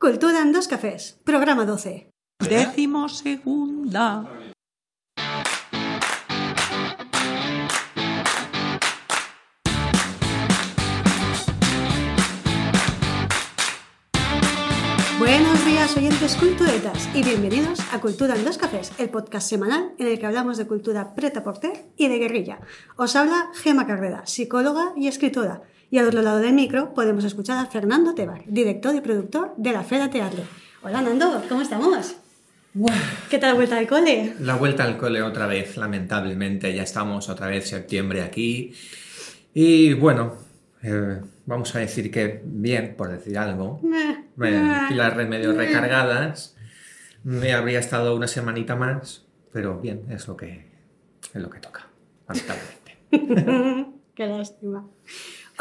Cultura en dos cafés, programa 12. Décimo segunda. Buenos días, oyentes culturetas, y bienvenidos a Cultura en dos cafés, el podcast semanal en el que hablamos de cultura preta porter y de guerrilla. Os habla Gema Carrera, psicóloga y escritora. Y al otro lado del micro podemos escuchar a Fernando Tebar, director y productor de la Fera Teatro. Hola Nando, ¿cómo estamos? ¿Qué tal la vuelta al cole? La vuelta al cole otra vez, lamentablemente. Ya estamos otra vez septiembre aquí. Y bueno, eh, vamos a decir que bien, por decir algo. Eh, eh, las medio eh. recargadas. Me habría estado una semanita más, pero bien, es lo que, es lo que toca, lamentablemente. Qué lástima.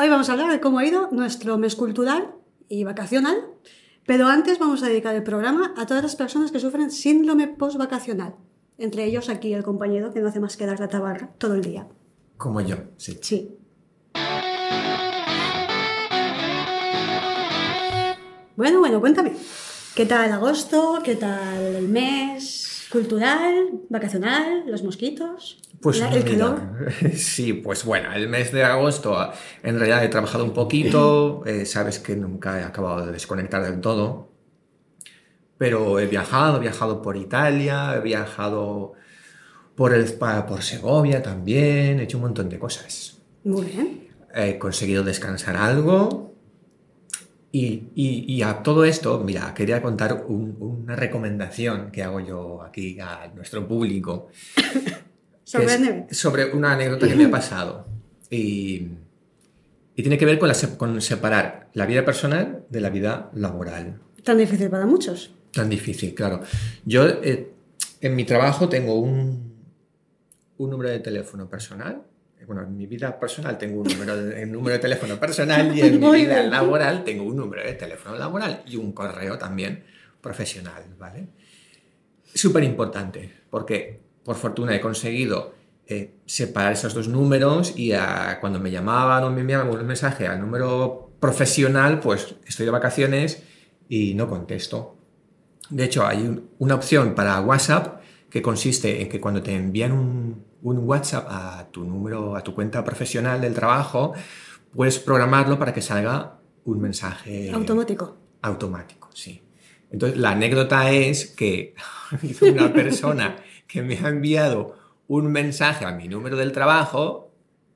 Hoy vamos a hablar de cómo ha ido nuestro mes cultural y vacacional, pero antes vamos a dedicar el programa a todas las personas que sufren síndrome postvacacional. Entre ellos aquí el compañero que no hace más que dar la tabarra todo el día. Como yo, sí. Sí. Bueno, bueno, cuéntame. ¿Qué tal agosto? ¿Qué tal el mes cultural, vacacional, los mosquitos? Pues el calor. Sí, pues bueno, el mes de agosto en realidad he trabajado un poquito, eh, sabes que nunca he acabado de desconectar del todo, pero he viajado, he viajado por Italia, he viajado por, el, por Segovia también, he hecho un montón de cosas. Muy bien. He conseguido descansar algo y, y- y a todo esto, mira, quería contar un- una recomendación que hago yo aquí a nuestro público Sobre sobre una anécdota que me ha pasado. Y, y tiene que ver con, la con separar la vida personal de la vida laboral. Tan difícil para muchos. Tan difícil, claro. Yo eh, en mi trabajo tengo un, un número de teléfono personal. Bueno, en mi vida personal tengo un número de, un número de teléfono personal y en mi vida laboral tengo un número de teléfono laboral y un correo también profesional, ¿vale? Súper importante, porque por fortuna he conseguido eh, separar esos dos números y a- cuando me llamaban o me enviaban un mensaje al número profesional, pues estoy de vacaciones y no contesto. De hecho, hay un- una opción para WhatsApp que consiste en que cuando te envían un, un WhatsApp a tu número, a tu cuenta profesional del trabajo, puedes programarlo para que salga un mensaje Automático. automático, sí. Entonces, la anécdota es que una persona que me ha enviado un mensaje a mi número del trabajo,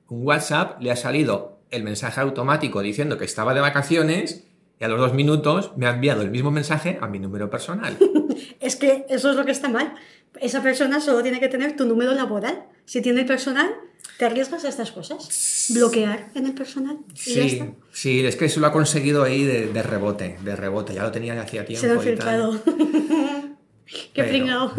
un WhatsApp, le ha salido el mensaje automático diciendo que estaba de vacaciones y a los dos minutos me ha enviado el mismo mensaje a mi número personal. Es que eso es lo que está mal. Esa persona solo tiene que tener tu número laboral. Si tiene el personal, te arriesgas a estas cosas. Bloquear en el personal y ya Sí, está. sí, es que eso lo ha conseguido ahí de, de rebote, de rebote, ya lo tenía de hacía tiempo. Se lo tal. filtrado. Qué pringao.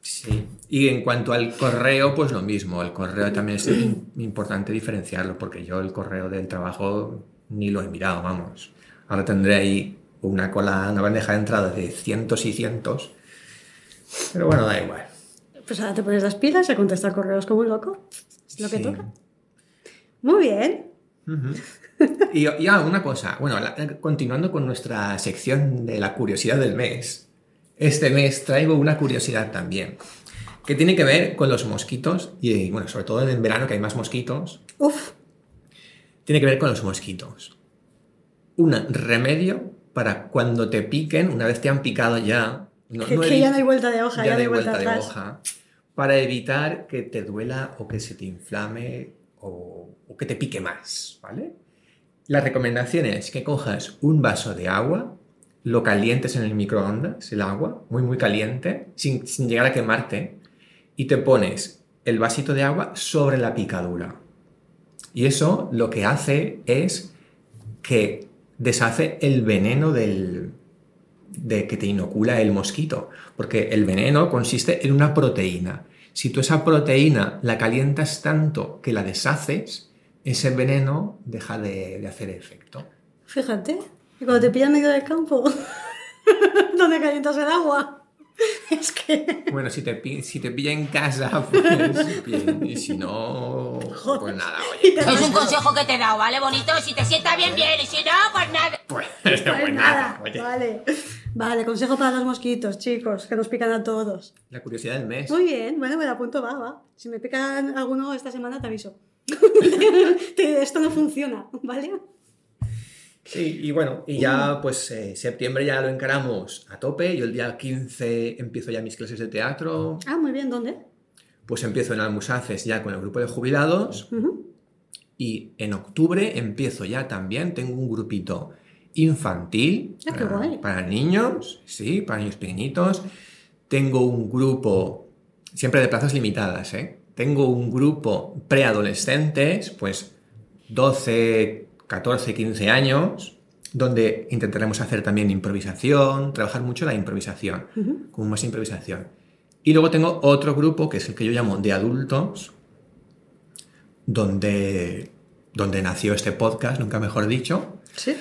Sí, y en cuanto al correo, pues lo mismo. El correo también es im- importante diferenciarlo, porque yo el correo del trabajo ni lo he mirado, vamos. Ahora tendré ahí una cola, una bandeja de entrada de cientos y cientos. Pero bueno, da igual. Pues ahora te pones las pilas a contestar correos como un loco. Es lo que Sí. toca. Muy bien. Y, y ah, una cosa, bueno, la- continuando con nuestra sección de la curiosidad del mes, este mes traigo una curiosidad también, que tiene que ver con los mosquitos, y bueno, sobre todo en verano que hay más mosquitos, Uf. tiene que ver con los mosquitos. Un remedio para cuando te piquen, una vez te han picado ya. No, que, no que ya no hay vuelta de hoja, ya, no hay vuelta, vuelta de hoja. Para evitar que te duela o que se te inflame o, o que te pique más, ¿vale? La recomendación es que cojas un vaso de agua, lo calientes en el microondas, el agua, muy muy caliente, sin, sin llegar a quemarte, y te pones el vasito de agua sobre la picadura. Y eso lo que hace es que deshace el veneno del, de que te inocula el mosquito, porque el veneno consiste en una proteína. Si tú esa proteína la calientas tanto que la deshaces, ese veneno deja de, de hacer efecto. Fíjate. Y cuando te pillan en medio del campo, donde calientas el agua. Es que. Bueno, si te, si te pilla en casa, pues bien. Y si no, pues nada, oye. Es un consejo que te he dado, ¿vale, bonito? Si te sienta bien, bien, y si no, pues nada. Pues, Pues pues nada, oye. vale. Vale, consejo para los mosquitos, chicos, que nos pican a todos. La curiosidad del mes. Muy bien, bueno, me la apunto, va, va. Si me pican alguno esta semana, te aviso. Esto no funciona, ¿vale? Sí, y bueno, y ya pues eh, septiembre ya lo encaramos a tope. Yo el día 15 empiezo ya mis clases de teatro. Ah, muy bien, ¿dónde? Pues empiezo en Almusaces ya con el grupo de jubilados. Y en octubre empiezo ya también, tengo un grupito infantil Ah, para, para niños, sí, para niños pequeñitos. Tengo un grupo, siempre de plazas limitadas, ¿eh? Tengo un grupo preadolescentes, pues 12, 14, 15 años, donde intentaremos hacer también improvisación, trabajar mucho la improvisación, con más improvisación. Y luego tengo otro grupo, que es el que yo llamo de adultos, donde, donde nació este podcast, nunca mejor dicho, Sí.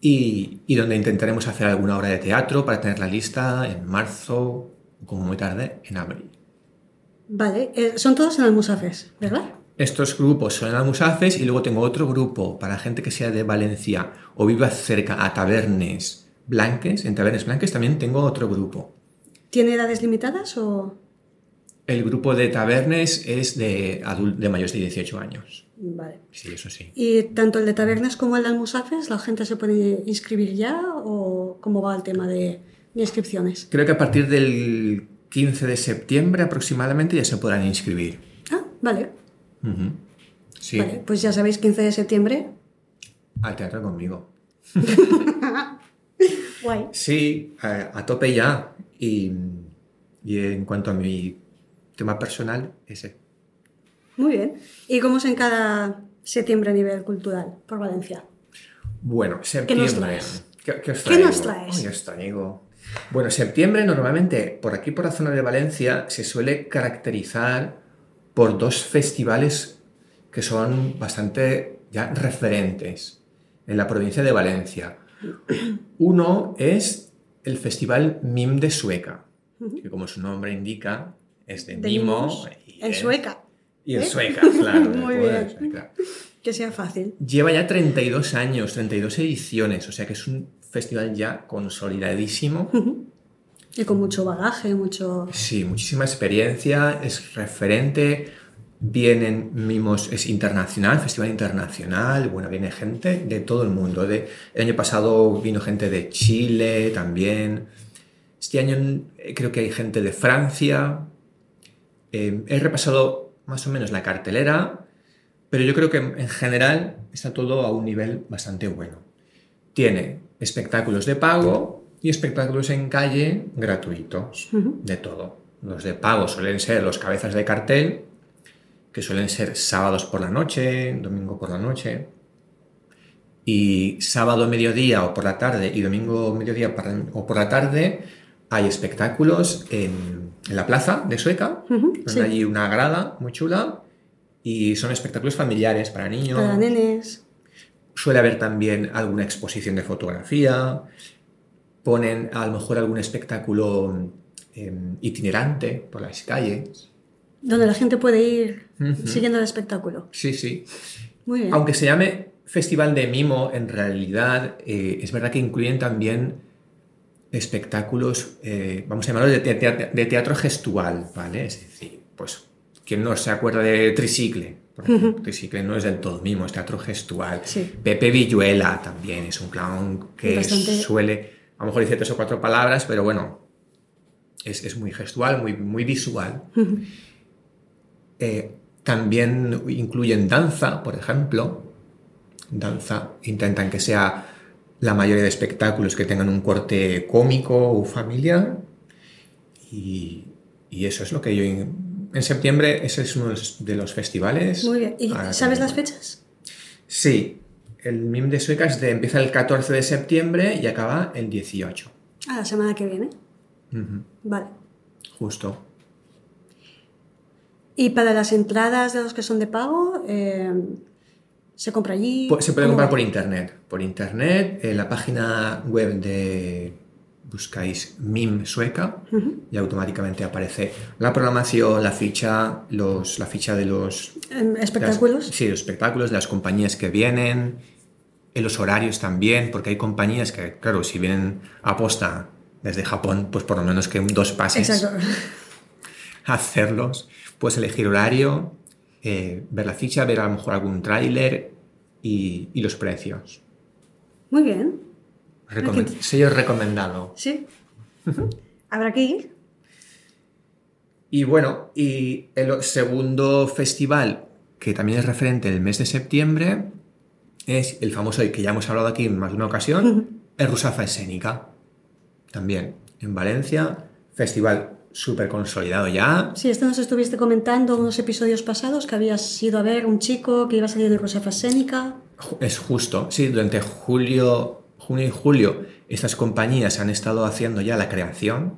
y, y donde intentaremos hacer alguna obra de teatro para tener la lista en marzo, como muy tarde, en abril. Vale, eh, son todos en Almusafes, ¿verdad? Estos grupos son en Almusafes y luego tengo otro grupo para gente que sea de Valencia o viva cerca a Tabernes Blanques. En Tabernes Blanques también tengo otro grupo. ¿Tiene edades limitadas o...? El grupo de Tabernes es de, de mayores de 18 años. Vale. Sí, eso sí. ¿Y tanto el de tabernas como el de Almusafes, la gente se puede inscribir ya o cómo va el tema de, de inscripciones? Creo que a partir del 15 de septiembre aproximadamente ya se podrán inscribir. Ah, vale. Sí, Vale, pues ya sabéis, 15 de septiembre. al teatro conmigo. Guay. Sí, a, a tope ya. Y, y en cuanto a mi tema personal, ese. Muy bien. ¿Y cómo se encara septiembre a nivel cultural por Valencia? Bueno, septiembre. nos traes? ¿Qué, qué os ¿Qué nos traes? Ay, os traigo. Bueno, septiembre normalmente por aquí por la zona de Valencia se suele caracterizar por dos festivales que son bastante ya referentes en la provincia de Valencia. Uno es el Festival MIM de Sueca, que como su nombre indica es de, De mimo. y en es- Sueca. Y en ¿Eh? Sueca, claro. Muy bien. Sueca. Que sea fácil. Lleva ya 32 años, 32 ediciones, o sea que es un festival ya consolidadísimo. Y con mucho bagaje, mucho... Sí, muchísima experiencia, es referente, vienen mimos, es internacional, festival internacional, bueno, viene gente de todo el mundo. De, el año pasado vino gente de Chile también. Este año creo que hay gente de Francia. Eh, he repasado más o menos la cartelera, pero yo creo que en general está todo a un nivel bastante bueno. Tiene espectáculos de pago y espectáculos en calle gratuitos, de todo. Los de pago suelen ser los cabezas de cartel, que suelen ser sábados por la noche, domingo por la noche. Y sábado mediodía o por la tarde y domingo mediodía o por la tarde hay espectáculos en, en la plaza de Sueca, donde sí. hay una grada muy chula y son espectáculos familiares para niños. Para nenes. Suele haber también alguna exposición de fotografía, ponen a lo mejor algún espectáculo eh, itinerante por las calles. Donde la gente puede ir Ujú. siguiendo el espectáculo. Sí, sí. Muy bien. Aunque se llame Festival de Mimo, en realidad eh, es verdad que incluyen también espectáculos, eh, vamos a llamarlo de, te- de teatro gestual, ¿vale? Es decir, pues, ¿quién no se acuerda de Tricicle? Por ejemplo, Tricicle no es del todo mimo, es teatro gestual. Sí. Pepe Villuela también es un clown que Bastante- suele, a lo mejor dice tres o cuatro palabras, pero bueno, es, es muy gestual, muy, muy visual. Eh, también incluyen danza, por ejemplo. Danza, intentan que sea la mayoría de espectáculos que tengan un corte cómico o familiar. Y, y eso es lo que yo... En, septiembre ese es uno de los- festivales. Muy bien. ¿Y a sabes las fechas? Sí, el MIM de Sueca es de- empieza el 14 de septiembre y acaba el 18. Ah, la semana que viene. Vale. Justo. Y para las entradas de los que son de pago, eh, ¿se compra allí? Se puede ¿Cómo comprar va? por internet. Por internet, en la página web de, buscáis MIM sueca y automáticamente aparece la programación, la ficha, los, la ficha de los Em, Espectáculos. las- sí, los espectáculos, de las compañías que vienen, en los horarios también, porque hay compañías que, claro, si vienen a posta desde Japón, pues por lo menos que dos pases Exacto. hacerlos, puedes elegir horario, eh, ver la ficha, ver a lo mejor algún tráiler y, y los precios. Muy bien. Aquí- sello recomendado. Sí. Habrá que ir. Y bueno, y el segundo festival, que también es referente el mes de septiembre, es el famoso y que ya hemos hablado aquí en más de una ocasión, el Rusafa Escénica. También en Valencia, festival súper consolidado ya. Sí, esto nos estuviste comentando unos episodios pasados que habías ido a ver un chico que iba a salir de Rosafa Escénica. Es justo, sí, durante julio, junio y julio estas compañías han estado haciendo ya la creación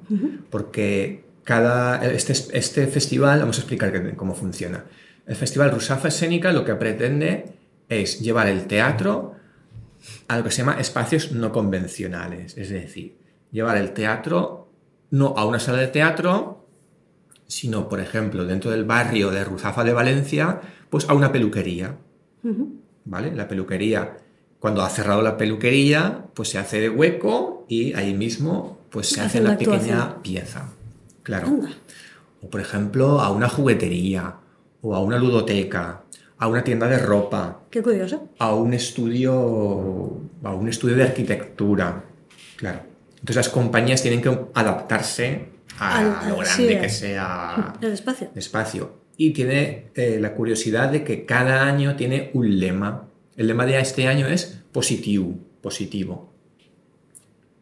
porque cada, este, este festival, vamos a explicar cómo funciona. El festival Rusafa Escénica lo que pretende es llevar el teatro a lo que se llama espacios no convencionales, es decir, llevar el teatro no a una sala de teatro, sino, por ejemplo, dentro del barrio de Ruzafa de Valencia, pues a una peluquería. ¿vale? La peluquería, cuando ha cerrado la peluquería, pues se hace de hueco y ahí mismo pues se hace la pequeña pieza. Claro. Anda. O por ejemplo, a una juguetería, o a una ludoteca, a una tienda de ropa, Qué curioso. a un estudio, a un estudio de arquitectura. Claro. Entonces las compañías tienen que adaptarse a Al- lo grande sí, que al- sea El espacio. espacio. Y tiene eh, la curiosidad de que cada año tiene un lema. El lema de este año es positivo, positivo.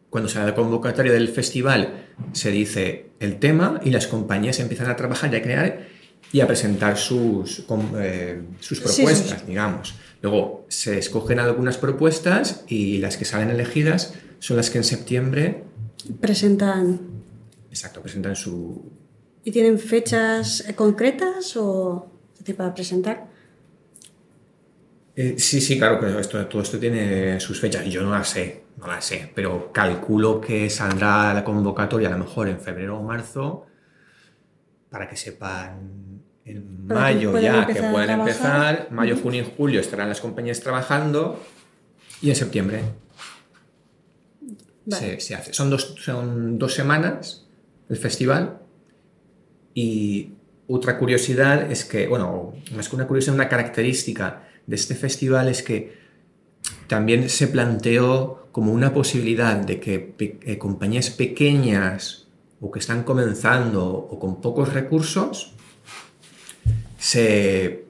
Cuando sale la convocatoria del festival se dice el tema y las compañías empiezan a trabajar y a crear y a presentar sus, eh, sus sí, propuestas, sí. digamos. Luego se escogen algunas propuestas y las que salen elegidas son las que en septiembre, Presentan. exacto, presentan su, ¿Y tienen fechas concretas o para presentar? Eh, sí, sí, claro, pero esto, todo esto tiene sus fechas. Yo no las sé, no las sé, pero calculo que saldrá la convocatoria a lo mejor en febrero o marzo para que sepan en Para mayo ya que pueden empezar. Mayo, junio y julio estarán las compañías trabajando y en septiembre Vale. se, se hace. Son dos, son dos semanas el festival y otra curiosidad es que, bueno, más que una curiosidad, una característica de este festival es que también se planteó como una posibilidad de que pe- eh, compañías pequeñas o que están comenzando o con pocos recursos se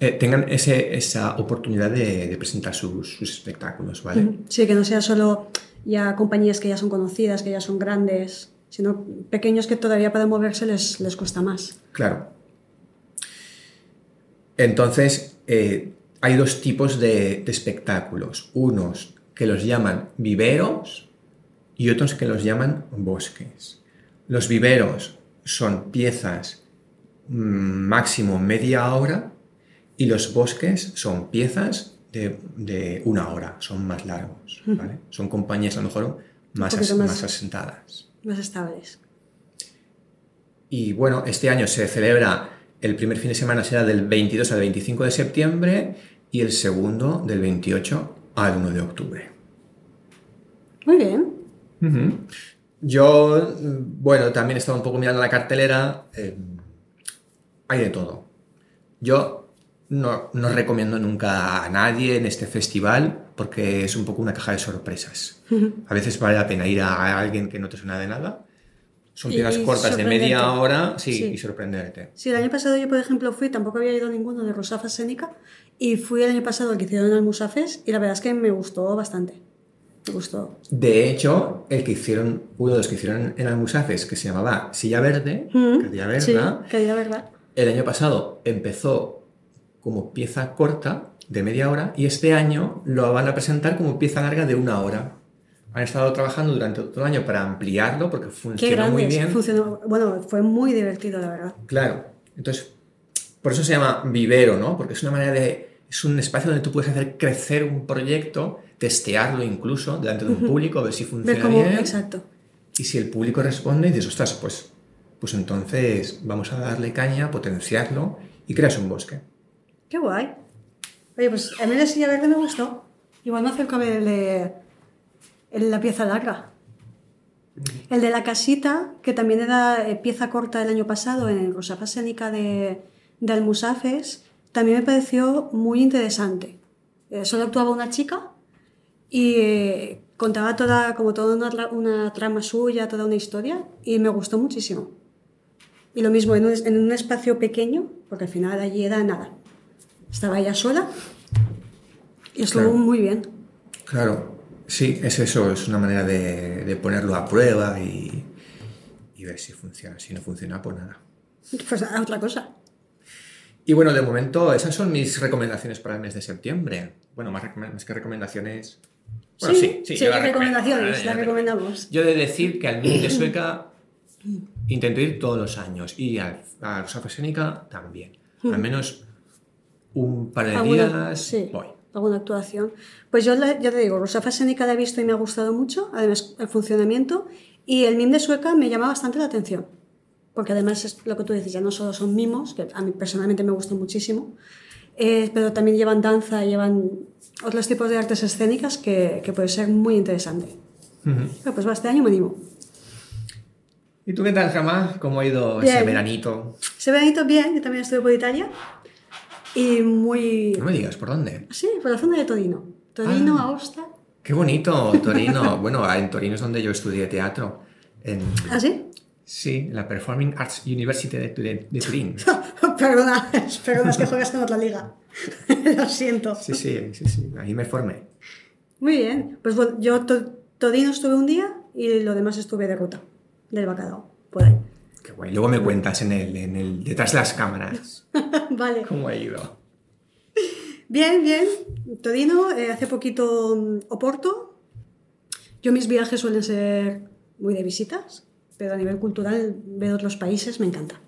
eh, tengan ese- esa oportunidad de, de presentar sus, sus espectáculos, ¿vale? Sí, que no sea solo ya compañías que ya son conocidas, que ya son grandes, sino pequeños que todavía para moverse les, les cuesta más. Claro. Entonces, eh, hay dos tipos de, de espectáculos. Unos que los llaman viveros y otros que los llaman bosques. Los viveros son piezas mm, máximo media hora y los bosques son piezas de, de una hora, son más largos. ¿vale? Son compañías a lo mejor más, as- más- más asentadas. Más estables. Y bueno, este año se celebra, el primer fin de semana será del 22 al 25 de septiembre y el segundo del 28 al 1 de octubre. Muy bien. Yo, bueno, también he estado un poco mirando la cartelera. eh, hay de todo. Yo no, no recomiendo nunca a nadie en este festival porque es un poco una caja de sorpresas. A veces vale la pena ir a alguien que no te suena de nada. Son piezas cortas de media hora, sí, Sí. y sorprenderte. Sí, el año pasado yo, por ejemplo, fui, tampoco había ido a ninguno de Rosafa Escénica, y fui el año pasado al que hicieron en Almusafes, y la verdad es que me gustó bastante. Me gustó. De hecho, el que hicieron, uno de los que hicieron en Almusafes, que se llamaba Silla Verde, Mm, Cadilla Sí, Verda, verdad. el año pasado empezó como pieza corta de media hora y este año lo van a presentar como pieza larga de una hora. Han estado trabajando durante todo el año para ampliarlo porque Qué funcionó grande. muy bien. Funcionó, bueno, fue muy divertido, la verdad. Claro. Entonces, por eso se llama vivero, ¿no? Porque es una manera de Es un espacio donde tú puedes hacer crecer un proyecto, testearlo incluso delante de un público, ver si funciona Ver cómo, bien. exacto. Y si el público responde, dices, ostras, pues, pues entonces vamos a darle caña, potenciarlo y creas un bosque. Qué guay. Oye, pues a mí la silla verde me gustó. Igual me acerco a ver el de, la pieza larga. El de la casita, que también era eh, pieza corta el año pasado en Rosafa Sénica de, de Almusafes, también me pareció muy interesante. Eh, solo actuaba una chica y eh, contaba toda, como toda una, una trama suya, toda una historia, y me gustó muchísimo. Y lo mismo en un, en un espacio pequeño, porque al final allí era nada. Estaba ella sola y estuvo Claro. muy bien. Claro, sí, es eso, es una manera de, de ponerlo a prueba y, y ver si funciona. Si no funciona, pues nada. Pues a otra cosa. Y bueno, de momento, esas son mis recomendaciones para el mes de septiembre. Bueno, más, más que recomendaciones. Bueno, sí, sí, yo las recomendaciones, recomiendo, las recomendamos. Yo he de decir que al Mil de Sueca intento ir todos los años y al- a Rosa Fesénica también. Al menos un par de días sí, voy. Alguna actuación. Pues yo la- ya te digo, Rosa Fasénica la he visto y me ha gustado mucho, además el funcionamiento, y el MIM de Sueca me llama bastante la atención, porque además es lo que tú dices, ya no solo son mimos, que a mí personalmente me gustan muchísimo, eh, pero también llevan danza, llevan otros tipos de artes escénicas que, que puede ser muy interesante. Ujú. Pero pues va, este año me animo. ¿Y tú qué tal, Jamás? ¿Cómo ha ido Bien. ese veranito? Se veranito bien, yo también estuve por Italia, y muy... No me digas, ¿por dónde? Sí, por la zona de Torino. Torino, Ah. Aosta. Qué bonito, Torino. bueno, en Torino es donde yo estudié teatro. En, ¿Ah, sí? sí, en la Performing Arts University de, de- de Turín. perdona, perdona, es que juegas en otra liga. Lo siento. Sí, sí, sí, sí, ahí me formé. Muy bien. Pues bueno, yo to- Torino estuve un día y lo demás estuve de ruta, del bacalao, por ahí. Qué guay. Luego me cuentas en el, en el detrás de las cámaras vale. cómo ha ido. Bien, bien. Torino, eh, hace poquito Oporto. Yo mis viajes suelen ser muy de visitas, pero a nivel cultural ver otros países me encanta.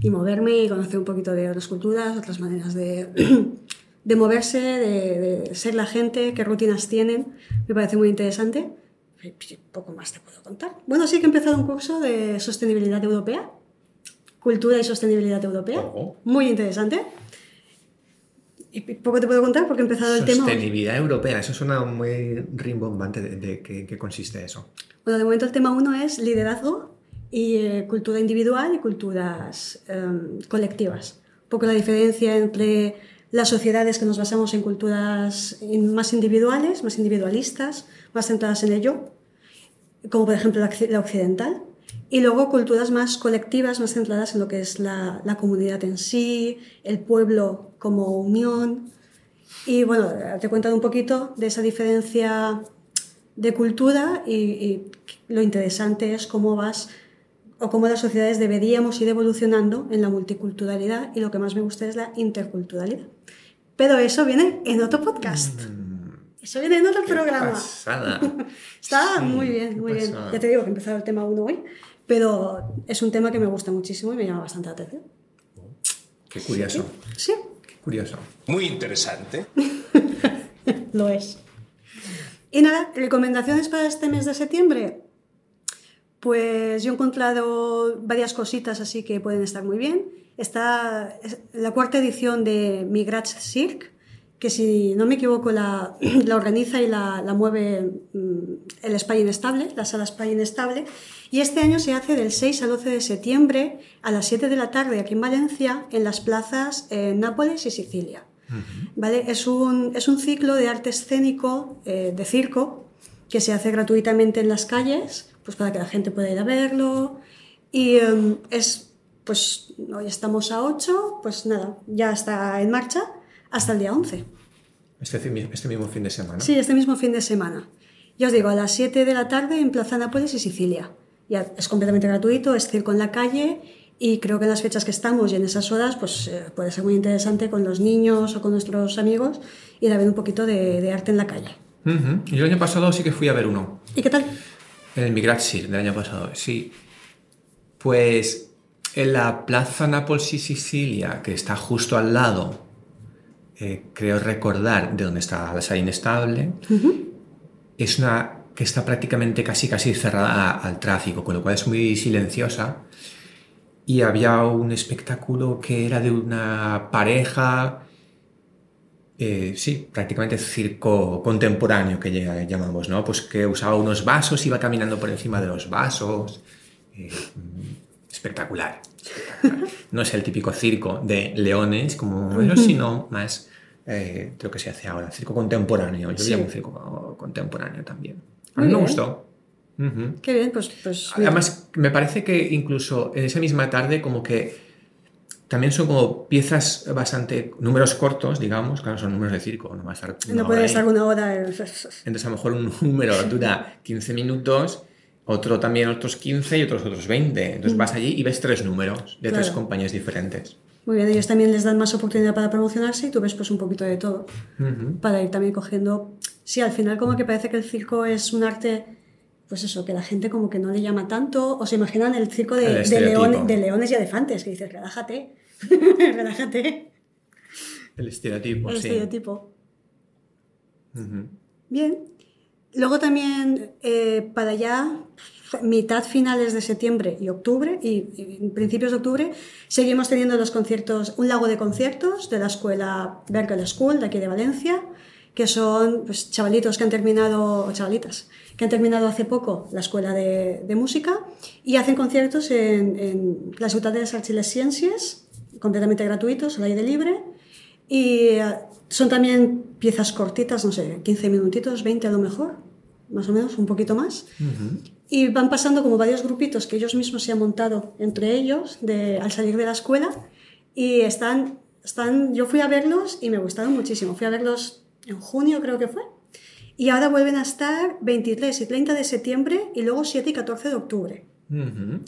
Y moverme y conocer un poquito de otras culturas, otras maneras de, de moverse, de, de ser la gente, qué rutinas tienen, me parece muy interesante. Poco más te puedo contar. Bueno, sí que he empezado un curso de sostenibilidad europea, cultura y sostenibilidad europea. Muy interesante. Y poco te puedo contar porque he empezado el tema. Sostenibilidad europea, eso suena muy rimbombante de, de qué, en qué consiste eso. Bueno, de momento el tema uno es liderazgo y eh, cultura individual y culturas em, colectivas. Un poco la diferencia entre las sociedades que nos basamos en culturas más individuales, más individualistas, más centradas en el yo, como por ejemplo la, occi- la occidental, y luego culturas más colectivas, más centradas en lo que es la, comunidad en sí, el pueblo como unión. Y bueno, te he contado un poquito de esa diferencia de cultura y lo interesante es cómo vas o cómo las sociedades deberíamos ir evolucionando en la multiculturalidad y lo que más me gusta es la interculturalidad. Pero eso viene en otro podcast. Eso viene en otro programa. Pasada. Está Sí, muy bien, muy bien. Ya te digo que he empezado el tema 1 hoy, pero es un tema que me gusta muchísimo y me llama bastante la atención. Qué curioso, Sí, qué curioso. Muy interesante. lo es. Y nada, recomendaciones para este mes de septiembre. Pues yo he encontrado varias cositas así que pueden estar muy bien. Está es la cuarta edición de Migrats Cirque, que si no me equivoco la, la organiza y la, la mueve mm, el Spy Inestable, la sala Spy Inestable. Y este año se hace del 6 al 12 de septiembre a las 7 de la tarde aquí en Valencia, en las plazas en Nápoles y Sicilia. ¿Vale? Es, un, es un ciclo de arte escénico, eh, de circo, que se hace gratuitamente en las calles, pues para que la gente pueda ir a verlo. Y em, es, pues hoy estamos a 8, pues nada, ya está en marcha hasta el día 11. Este, este mismo fin de semana. Sí, este mismo fin de semana. Ya os digo, a las 7 de la tarde en Plaza Nápoles y Sicilia. Ya es completamente gratuito, es circo en la calle y creo que en las fechas que estamos y en esas horas pues eh, puede ser muy interesante con los niños o con nuestros amigos ir a ver un poquito de, de arte en la calle. Ujú. Yo el año pasado sí que fui a ver uno. ¿Y qué tal? En el Migratsir del año pasado, sí. Pues en la Plaza Nápoles y Sicilia, que está justo al lado, eh, creo recordar de dónde está la sala inestable, es una que está prácticamente casi casi cerrada al tráfico, con lo cual es muy silenciosa. Y había un espectáculo que era de una pareja, eh, sí, prácticamente circo contemporáneo que llamamos, ¿no? Pues que usaba unos vasos, iba caminando por encima de los vasos. Eh, espectacular, espectacular. No es el típico circo de leones como ellos, sino más eh, lo que se hace ahora, circo contemporáneo. Yo Sí. llamo circo contemporáneo también. A Muy mí me bien. gustó. Ujú. Qué bien, pues... pues. Además, me parece que incluso en esa misma tarde como que también son como piezas bastante, números cortos, digamos, claro, son números de circo, no va a estar una no puede estar una hora... Entonces a lo mejor un número dura 15 minutos, otro también otros 15 y otros otros 20. Entonces vas allí y ves tres números de tres compañías diferentes. Muy bien, ellos también les dan más oportunidad para promocionarse y tú ves pues un poquito de todo. Para ir también cogiendo... Sí, al final como que parece que el circo es un arte, pues eso, que la gente como que no le llama tanto, o se imaginan el circo de, El de leones y elefantes, que dices, relájate, relájate, El estereotipo, el sí. estereotipo. Bien. Luego también eh, para ya mitad finales de septiembre y octubre y, y principios de octubre seguimos teniendo los conciertos, un lago de conciertos de la escuela Berkeley School de aquí de Valencia, que son pues, chavalitos que han terminado, o chavalitas, que han terminado hace poco la escuela de, de música y hacen conciertos en, en la Ciudad de las Ciencias, completamente gratuitos, al aire libre. Y eh, son también piezas cortitas, no sé, 15 minutitos, 20 a lo mejor, más o menos, un poquito más. Y van pasando como varios grupitos que ellos mismos se han montado entre ellos de, al salir de la escuela. Y están, están, yo fui a verlos y me gustaron muchísimo. Fui a verlos en junio, creo que fue. Y ahora vuelven a estar 23 y 30 de septiembre y luego 7 y 14 de octubre. Ujú.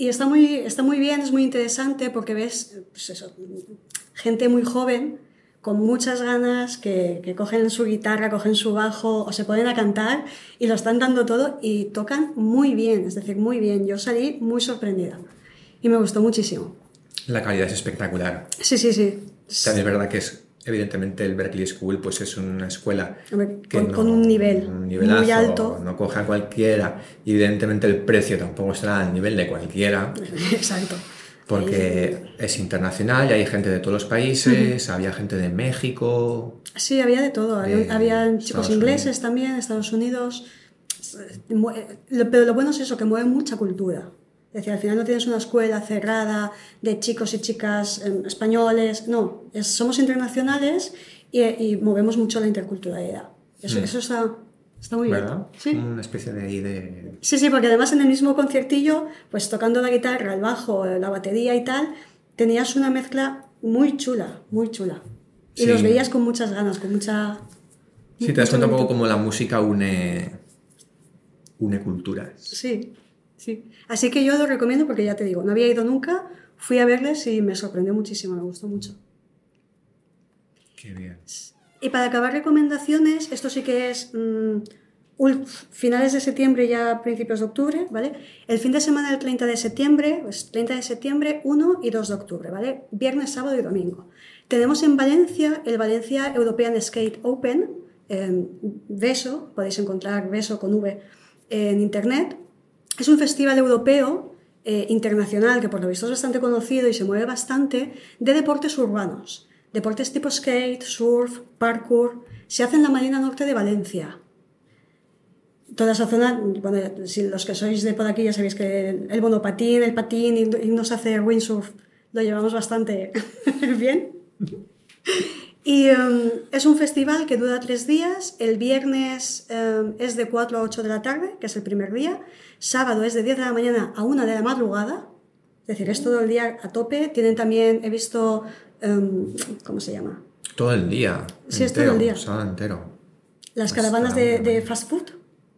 Y está muy, está muy bien, es muy interesante porque ves pues eso, gente muy joven, con muchas ganas, que, que cogen su guitarra, cogen su bajo o se ponen a cantar y lo están dando todo y tocan muy bien, es decir, muy bien. Yo salí muy sorprendida y me gustó muchísimo. La calidad es espectacular. Sí, sí, sí. También es verdad que es, evidentemente, el Berkeley School pues es una escuela Hombre, que con- con un nivel un muy nivelazo, alto. no coja cualquiera. Y evidentemente el precio tampoco estará al nivel de cualquiera, Exacto. porque es internacional y hay gente de todos los países, había gente de México. Sí, había de todo. Había, De habían chicos Estados ingleses Unidos. también, Estados Unidos. Pero lo bueno es eso, que mueve mucha cultura. Es decir, al final no tienes una escuela cerrada de chicos y chicas em, españoles. No, es- somos internacionales y, y movemos mucho la interculturalidad. Eso, eso está, está muy. ¿Verdad? bien. Sí. Una especie de ahí de... Sí, sí, porque además en el mismo conciertillo, pues tocando la guitarra, el bajo, la batería y tal, tenías una mezcla muy chula, muy chula. Y Sí. los veías con muchas ganas, con mucha... Sí, te das cuenta un poco cómo la música une, une culturas. Sí, sí. Así que yo lo recomiendo porque ya te digo, no había ido nunca, fui a verles y me sorprendió muchísimo, me gustó mucho. Qué bien. Y para acabar recomendaciones, esto sí que es mm, finales de septiembre ya principios de octubre, ¿vale? El fin de semana del 30 de septiembre, pues 30 de septiembre, 1 y 2 de octubre, ¿vale? Viernes, sábado y domingo. Tenemos en Valencia el Valencia European Skate Open, eh, VESO, podéis encontrar VESO con V en internet. Es un festival europeo eh, internacional que por lo visto es bastante conocido y se mueve bastante de deportes urbanos. Deportes tipo skate, surf, parkour. Se hace en la Marina Norte de Valencia. Toda esa zona, bueno, si los que sois de por aquí ya sabéis que el, monopatín, el patín y, y nos hace windsurf lo llevamos bastante bien. Y em, es un festival que dura tres días. El viernes em, es de 4 a 8 de la tarde, que es el primer día. Sábado es de 10 de la mañana a 1 de la madrugada. Es decir, es todo el día a tope. Tienen también, he visto, em, ¿cómo se llama? Todo el día. Sí, es todo entero, el día. sábado entero. Las caravanas de, fast food.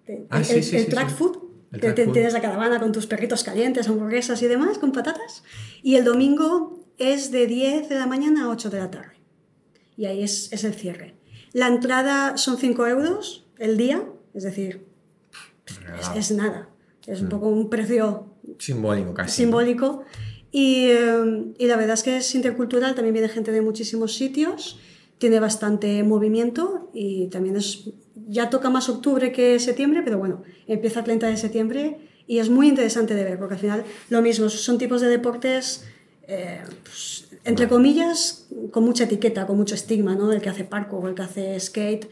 de- Ah, el, sí, sí, el sí, track food. El que track te- food. Tienes la caravana con tus perritos calientes, hamburguesas y demás, con patatas. Y el domingo es de 10 de la mañana a 8 de la tarde. Y ahí es, es el cierre. La entrada son 5 euros el día, es decir, es, nada. Es Mm. un poco un precio Simbólico casi. simbólico. Y, eh, y la verdad es que es intercultural, también viene gente de muchísimos sitios. tiene bastante movimiento y también es, ya toca más octubre que septiembre, pero bueno, empieza el 30 de septiembre y es muy interesante de ver, porque al final lo mismo, son tipos de deportes, eh, pues, entre comillas, con mucha etiqueta, con mucho estigma, ¿no? El que hace parkour, el que hace skate,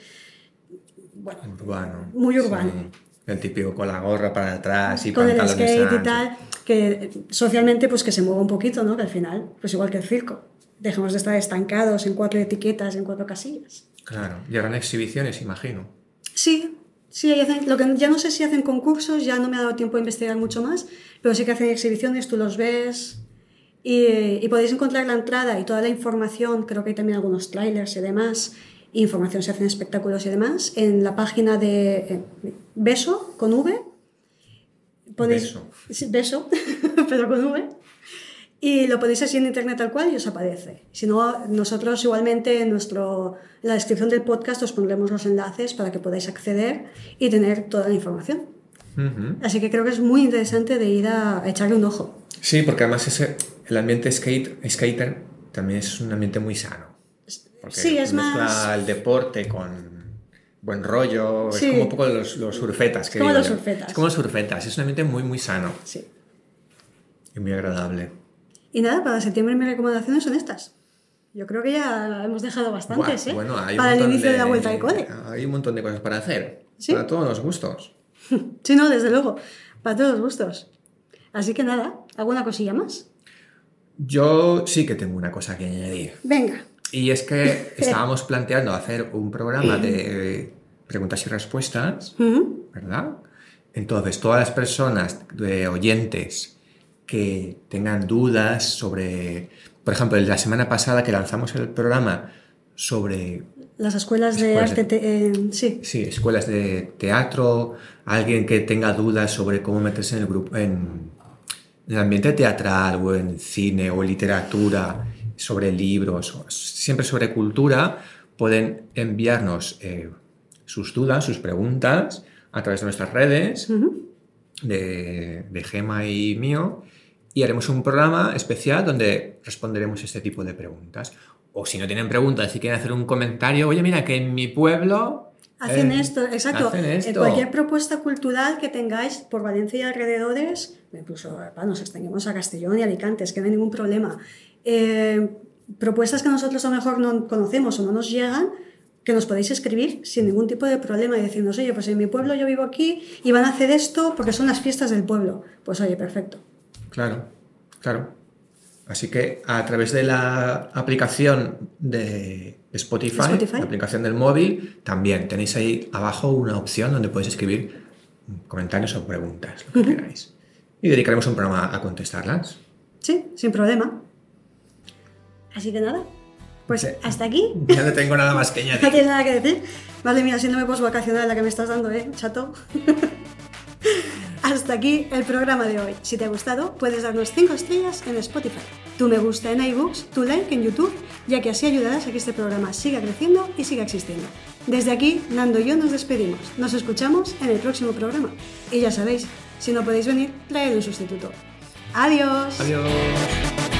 bueno, Urbano. Muy urbano. Sí. El típico con la gorra para atrás y con el pantalones skate y tal, que socialmente pues que se mueva un poquito, ¿no? Que al final, pues igual que el circo, dejemos de estar estancados en cuatro etiquetas, en cuatro casillas. Claro, y harán exhibiciones, imagino. Sí, sí, hacen, lo que ya no sé si hacen concursos, ya no me ha dado tiempo a investigar mucho más, pero sí que hacen exhibiciones, tú los ves y, y podéis encontrar la entrada y toda la información, creo que hay también algunos trailers y demás, información se hacen espectáculos y demás, en la página de eh, Beso con V. Beso. Sí, beso, pero con V. Y lo podéis así en internet tal cual y os aparece. Si no, nosotros igualmente en, nuestro, en la descripción del podcast os pondremos los enlaces para que podáis acceder y tener toda la información. Ujú. Así que creo que es muy interesante de ir a, a echarle un ojo. Sí, porque además ese, el ambiente skate, skater también es un ambiente muy sano. Porque Sí, es mezcla más- el deporte con buen rollo. Sí. Es como un poco los, los surfetas. Que como los surfetas. Es como los surfetas. Es un ambiente muy, muy sano Sí. y muy agradable. Y nada, para septiembre mis recomendaciones son estas. Yo creo que ya hemos dejado bastantes, Buah, ¿eh? Bueno, hay para el inicio de... la vuelta al cole. Hay un montón de cosas para hacer. ¿Sí? Para todos los gustos. Sí, no, desde luego. Para todos los gustos. Así que nada, ¿alguna cosilla más? Yo sí que tengo una cosa que añadir. Venga. Y es que estábamos planteando hacer un programa de preguntas y respuestas. ¿verdad? Entonces, todas las personas de oyentes que tengan dudas sobre, por ejemplo, la semana pasada que lanzamos el programa sobre Las escuelas de arte, de- eh, sí. sí, escuelas de teatro, alguien que tenga dudas sobre cómo meterse en el grupo, en el ambiente teatral o en cine o literatura, sobre libros, siempre sobre cultura, pueden enviarnos eh, sus dudas, sus preguntas a través de nuestras redes, de, de Gema y mío, y haremos un programa especial donde responderemos este tipo de preguntas. O si no tienen preguntas y quieren hacer un comentario, oye, mira, que en mi pueblo... Hacen eh, esto, exacto. hacen Eh. Cualquier propuesta cultural que tengáis por Valencia y alrededores, incluso nos extendemos a Castellón y Alicante, es que no hay ningún problema. Eh, propuestas que nosotros a lo mejor no conocemos o no nos llegan, que nos podéis escribir sin ningún tipo de problema y decirnos, oye, pues en mi pueblo yo vivo aquí y van a hacer esto porque son las fiestas del pueblo. Pues oye, perfecto. Claro, claro. Así que a través de la aplicación de Spotify, Spotify. la aplicación del móvil, también tenéis ahí abajo una opción donde podéis escribir comentarios o preguntas, lo que queráis. Y dedicaremos un programa a contestarlas. Sí, sin problema. Así que nada, pues Sí. hasta aquí. Ya no tengo nada más que No añadir. tienes nada que decir. Vale, mira, si no me puedo vacacionar la que me estás dando, ¿eh, chato? Hasta aquí el programa de hoy. Si te ha gustado, puedes darnos 5 estrellas en Spotify, tu me gusta en iBooks, tu like en YouTube, ya que así ayudarás a que este programa siga creciendo y siga existiendo. Desde aquí, Nando y yo nos despedimos. Nos escuchamos en el próximo programa. Y ya sabéis, si no podéis venir, traed un sustituto. Adiós. Adiós.